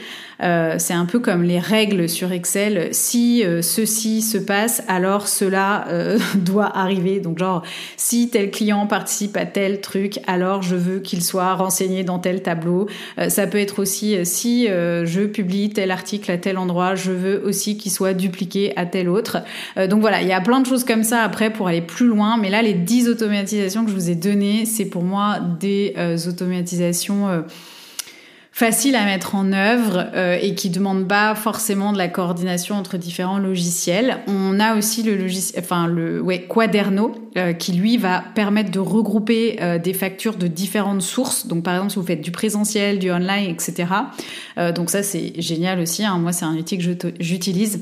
C'est un peu comme les règles sur Excel. Si ceci se passe, alors cela doit arriver. Donc genre, si tel client participe à tel truc, alors je veux qu'il soit renseigné dans tel tableau. ça peut être aussi si je publie tel article à tel endroit, je veux aussi qu'il soit dupliqué à tel autre. donc voilà, il y a plein de choses comme ça après pour aller plus loin. Mais là, les 10 automatisations que je vous ai données, c'est pour moi des euh, automatisations euh, faciles à mettre en œuvre euh, et qui demandent pas forcément de la coordination entre différents logiciels. On a aussi le logiciel, enfin le ouais, Quaderno qui lui va permettre de regrouper des factures de différentes sources. Donc par exemple si vous faites du présentiel, du online, etc. donc ça c'est génial aussi. Hein. Moi c'est un outil que j'utilise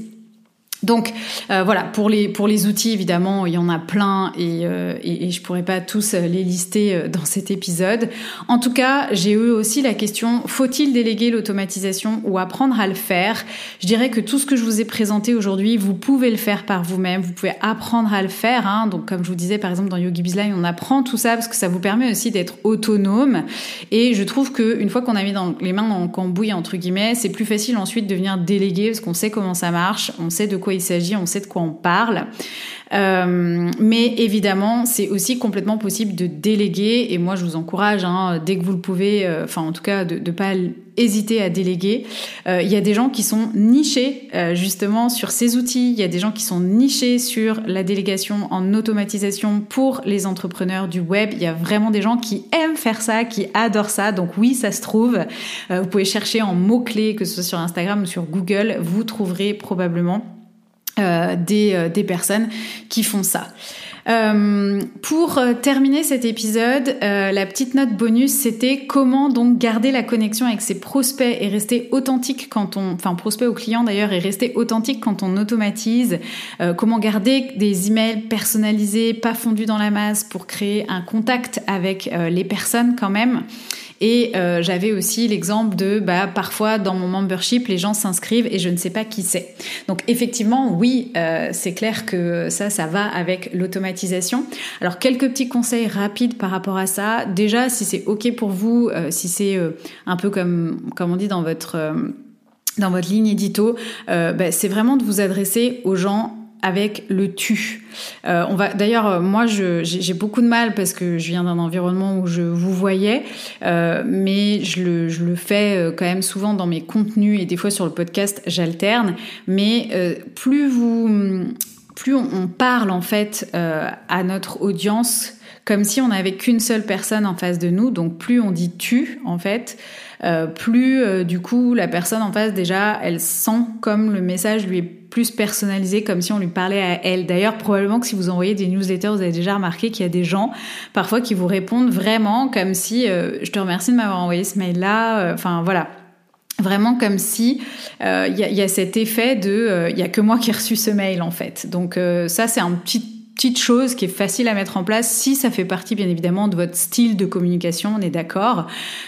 donc euh, voilà, pour les, pour les outils, évidemment, il y en a plein et, euh, et, je pourrais pas tous les lister euh, dans cet épisode. En tout cas, j'ai eu aussi la question, faut-il déléguer l'automatisation ou apprendre à le faire? Je dirais que tout ce que je vous ai présenté aujourd'hui, vous pouvez le faire par vous-même, vous pouvez apprendre à le faire. Hein. Donc comme je vous disais, par exemple, dans Yogi Bizline, on apprend tout ça parce que ça vous permet aussi d'être autonome. Et je trouve qu'une fois qu'on a mis dans, les mains dans le cambouis, entre guillemets, c'est plus facile ensuite de venir déléguer parce qu'on sait comment ça marche, on sait de quoi il s'agit, on sait de quoi on parle. Euh, mais évidemment, c'est aussi complètement possible de déléguer. Et moi, je vous encourage, hein, dès que vous le pouvez, euh, enfin en tout cas, de ne pas hésiter à déléguer. Euh, il y a des gens qui sont nichés justement sur ces outils. Il y a des gens qui sont nichés sur la délégation en automatisation pour les entrepreneurs du web. Il y a vraiment des gens qui aiment faire ça, qui adorent ça. Donc oui, ça se trouve. vous pouvez chercher en mots-clés, que ce soit sur Instagram ou sur Google, vous trouverez probablement euh, des, euh, des, personnes qui font ça. Euh, pour terminer cet épisode, la petite note bonus, c'était comment donc garder la connexion avec ses prospects et rester authentique quand on, enfin prospect aux clients d'ailleurs et rester authentique quand on automatise. comment garder des emails personnalisés, pas fondus dans la masse pour créer un contact avec les personnes quand même. Et euh, j'avais aussi l'exemple de bah, parfois dans mon membership, les gens s'inscrivent et je ne sais pas qui c'est. Donc effectivement, oui, euh, c'est clair que ça, ça va avec l'automatisation. Alors quelques petits conseils rapides par rapport à ça. Déjà, si c'est ok pour vous, euh, si c'est un peu comme comme on dit dans votre dans votre ligne édito, bah, c'est vraiment de vous adresser aux gens avec le tu. Euh, on va d'ailleurs euh, moi j'ai beaucoup de mal parce que je viens d'un environnement où je vous voyais, euh, mais je le, je le fais quand même souvent dans mes contenus et des fois sur le podcast j'alterne. Mais plus vous plus on, parle en fait à notre audience comme si on n'avait qu'une seule personne en face de nous, donc plus on dit tu en fait. Plus du coup la personne en face déjà elle sent comme le message lui est plus personnalisé, comme si on lui parlait à elle. D'ailleurs, probablement que si vous envoyez des newsletters, vous avez déjà remarqué qu'il y a des gens parfois qui vous répondent vraiment comme si euh, je te remercie de m'avoir envoyé ce mail-là. Euh, enfin voilà. Vraiment comme si il euh, y, y, a, cet effet de il y a que moi qui ai reçu ce mail en fait. Donc ça c'est un petit petite chose qui est facile à mettre en place si ça fait partie bien évidemment de votre style de communication, on est d'accord.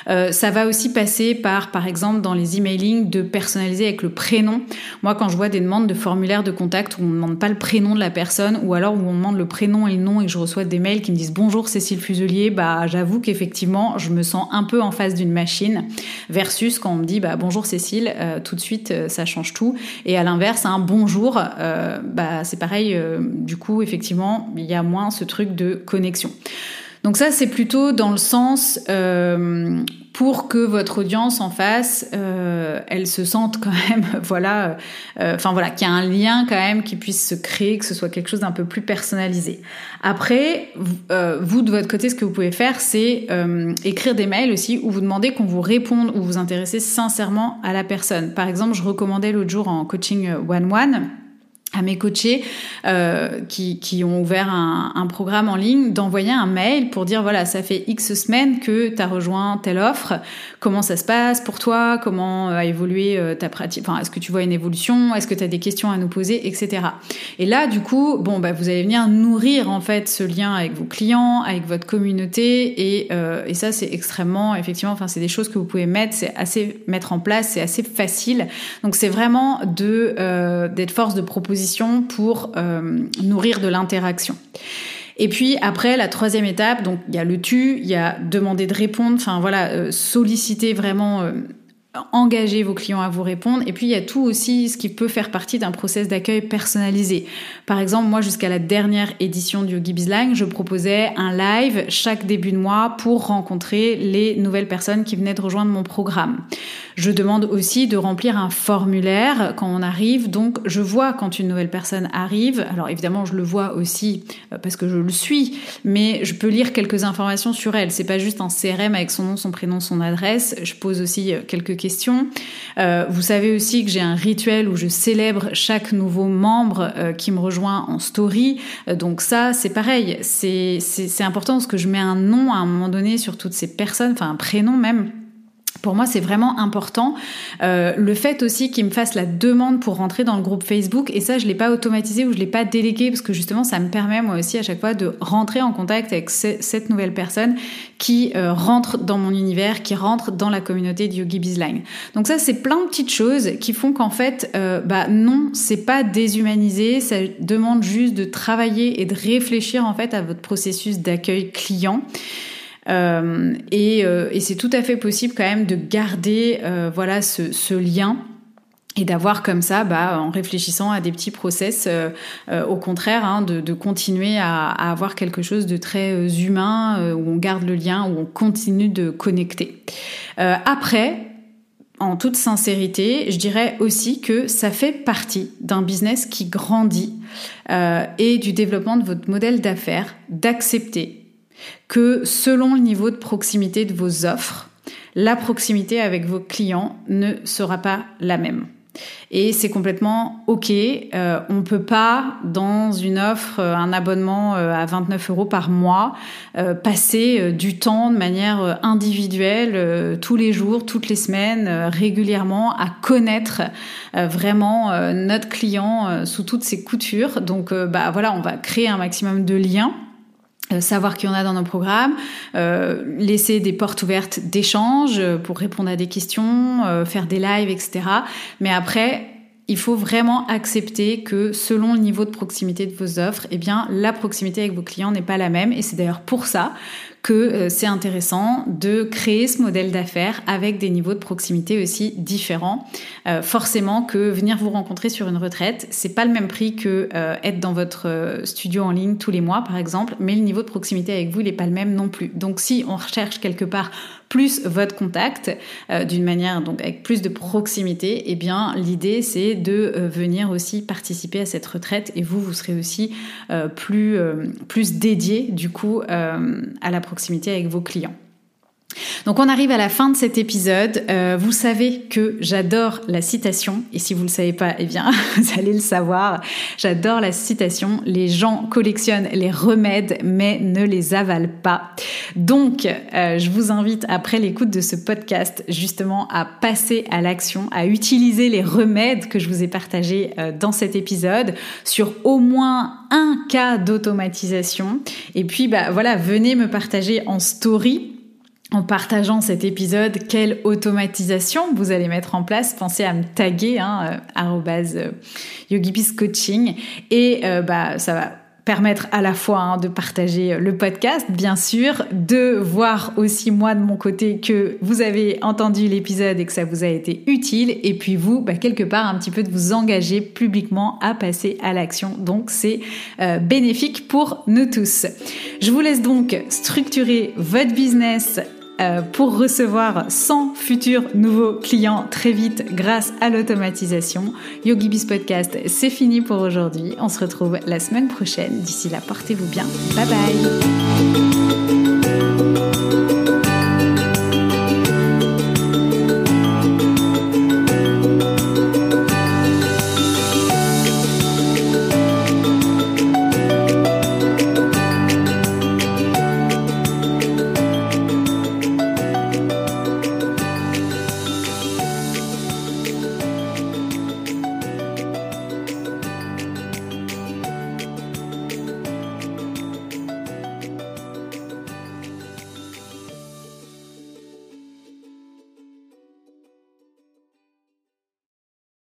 Euh, ça va aussi passer par, par exemple, dans les emailing, de personnaliser avec le prénom. Moi, quand je vois des demandes de formulaires de contact où on ne demande pas le prénom de la personne, ou alors où on demande le prénom et le nom et je reçois des mails qui me disent bonjour Cécile Fuselier, bah j'avoue qu'effectivement, je me sens un peu en face d'une machine, versus quand on me dit bah bonjour Cécile, euh, tout de suite euh, ça change tout. Et à l'inverse, un bonjour, bah c'est pareil. du coup, effectivement il y a moins ce truc de connexion. Donc ça, c'est plutôt dans le sens euh, pour que votre audience en face, euh, elle se sente quand même, voilà, euh, enfin voilà, qu'il y a un lien quand même qui puisse se créer, que ce soit quelque chose d'un peu plus personnalisé. Après, vous de votre côté, ce que vous pouvez faire, c'est écrire des mails aussi où vous demandez qu'on vous réponde ou vous intéressez sincèrement à la personne. Par exemple, je recommandais l'autre jour en coaching one-one à mes coachés euh, qui, qui, ont ouvert un, un, programme en ligne d'envoyer un mail pour dire voilà ça fait X semaines que tu as rejoint telle offre. Comment ça se passe pour toi? Comment a évolué euh, ta pratique? Enfin est-ce que tu vois une évolution? Est-ce que tu as des questions à nous poser? Etc et là du coup bon bah vous allez venir nourrir en fait ce lien avec vos clients avec votre communauté. Et, euh, et ça c'est extrêmement effectivement enfin c'est des choses que vous pouvez mettre c'est assez mettre en place c'est assez facile. Donc c'est vraiment de euh, d'être force de proposition pour euh, nourrir de l'interaction. Et puis après, la troisième étape, donc il y a le tu, il y a demander de répondre, enfin voilà, euh, solliciter vraiment euh, engager vos clients à vous répondre. Et puis il y a tout aussi ce qui peut faire partie d'un process d'accueil personnalisé. Par exemple, moi jusqu'à la dernière édition du Yogi Bizline, je proposais un live chaque début de mois pour rencontrer les nouvelles personnes qui venaient de rejoindre mon programme. Je demande aussi de remplir un formulaire quand on arrive. Donc je vois quand une nouvelle personne arrive. Alors évidemment, je le vois aussi euh, parce que je le suis, mais je peux lire quelques informations sur elle. C'est pas juste un CRM avec son nom, son prénom, son adresse. Je pose aussi euh, quelques Euh, vous savez aussi que j'ai un rituel où je célèbre chaque nouveau membre euh, qui me rejoint en story. Euh, donc ça, c'est pareil. C'est important parce que je mets un nom à un moment donné sur toutes ces personnes, enfin un prénom même pour moi, c'est vraiment important. Euh, le fait aussi qu'il me fasse la demande pour rentrer dans le groupe Facebook, et ça, je l'ai pas automatisé ou je l'ai pas délégué parce que justement, ça me permet moi aussi à chaque fois de rentrer en contact avec cette nouvelle personne qui euh, rentre dans mon univers, qui rentre dans la communauté de Yogi Bizline. Donc ça, c'est plein de petites choses qui font qu'en fait, euh, bah non, c'est pas déshumanisé. Ça demande juste de travailler et de réfléchir en fait à votre processus d'accueil client. Euh, et, euh, et c'est tout à fait possible quand même de garder euh, voilà ce, ce, lien et d'avoir comme ça, bah, en réfléchissant à des petits process, au contraire, hein, de, de, continuer à, à, avoir quelque chose de très humain, où on garde le lien, où on continue de connecter. après, en toute sincérité, je dirais aussi que ça fait partie d'un business qui grandit euh, et du développement de votre modèle d'affaires d'accepter que selon le niveau de proximité de vos offres, la proximité avec vos clients ne sera pas la même. Et c'est complètement OK. Euh, on ne peut pas, dans une offre, euh, un abonnement euh, à 29 euros par mois, passer du temps de manière individuelle, tous les jours, toutes les semaines, régulièrement, à connaître vraiment notre client sous toutes ses coutures. Donc, bah voilà, on va créer un maximum de liens savoir qu'il y en a dans nos programmes, euh, laisser des portes ouvertes d'échange euh, pour répondre à des questions, faire des lives, etc. Mais après, il faut vraiment accepter que selon le niveau de proximité de vos offres, eh bien, la proximité avec vos clients n'est pas la même. Et c'est d'ailleurs pour ça que euh, c'est intéressant de créer ce modèle d'affaires avec des niveaux de proximité aussi différents. Euh, forcément que venir vous rencontrer sur une retraite, c'est pas le même prix que euh, être dans votre studio en ligne tous les mois, par exemple, mais le niveau de proximité avec vous, il n'est pas le même non plus. Donc si on recherche quelque part plus votre contact euh, d'une manière donc avec plus de proximité, eh bien l'idée c'est de euh, venir aussi participer à cette retraite et vous vous serez aussi euh, plus plus dédié du coup à la proximité avec vos clients. Donc on arrive à la fin de cet épisode. Euh, vous savez que j'adore la citation, et si vous ne le savez pas, eh bien vous allez le savoir. J'adore la citation. Les gens collectionnent les remèdes, mais ne les avalent pas. Donc euh, je vous invite après l'écoute de ce podcast justement à passer à l'action, à utiliser les remèdes que je vous ai partagés euh, dans cet épisode sur au moins un cas d'automatisation. Et puis bah voilà, venez me partager en story en partageant cet épisode, quelle automatisation vous allez mettre en place? Pensez à me taguer, hein, euh, euh. Et euh, bah, ça va permettre à la fois hein, de partager le podcast, bien sûr, de voir aussi moi de mon côté que vous avez entendu l'épisode et que ça vous a été utile, et puis vous, bah, quelque part, un petit peu de vous engager publiquement à passer à l'action. Donc c'est euh, bénéfique pour nous tous. Je vous laisse donc structurer votre business euh, pour recevoir 100 futurs nouveaux clients très vite grâce à l'automatisation. YogiBiz Podcast, c'est fini pour aujourd'hui. On se retrouve la semaine prochaine. D'ici là, portez-vous bien. Bye bye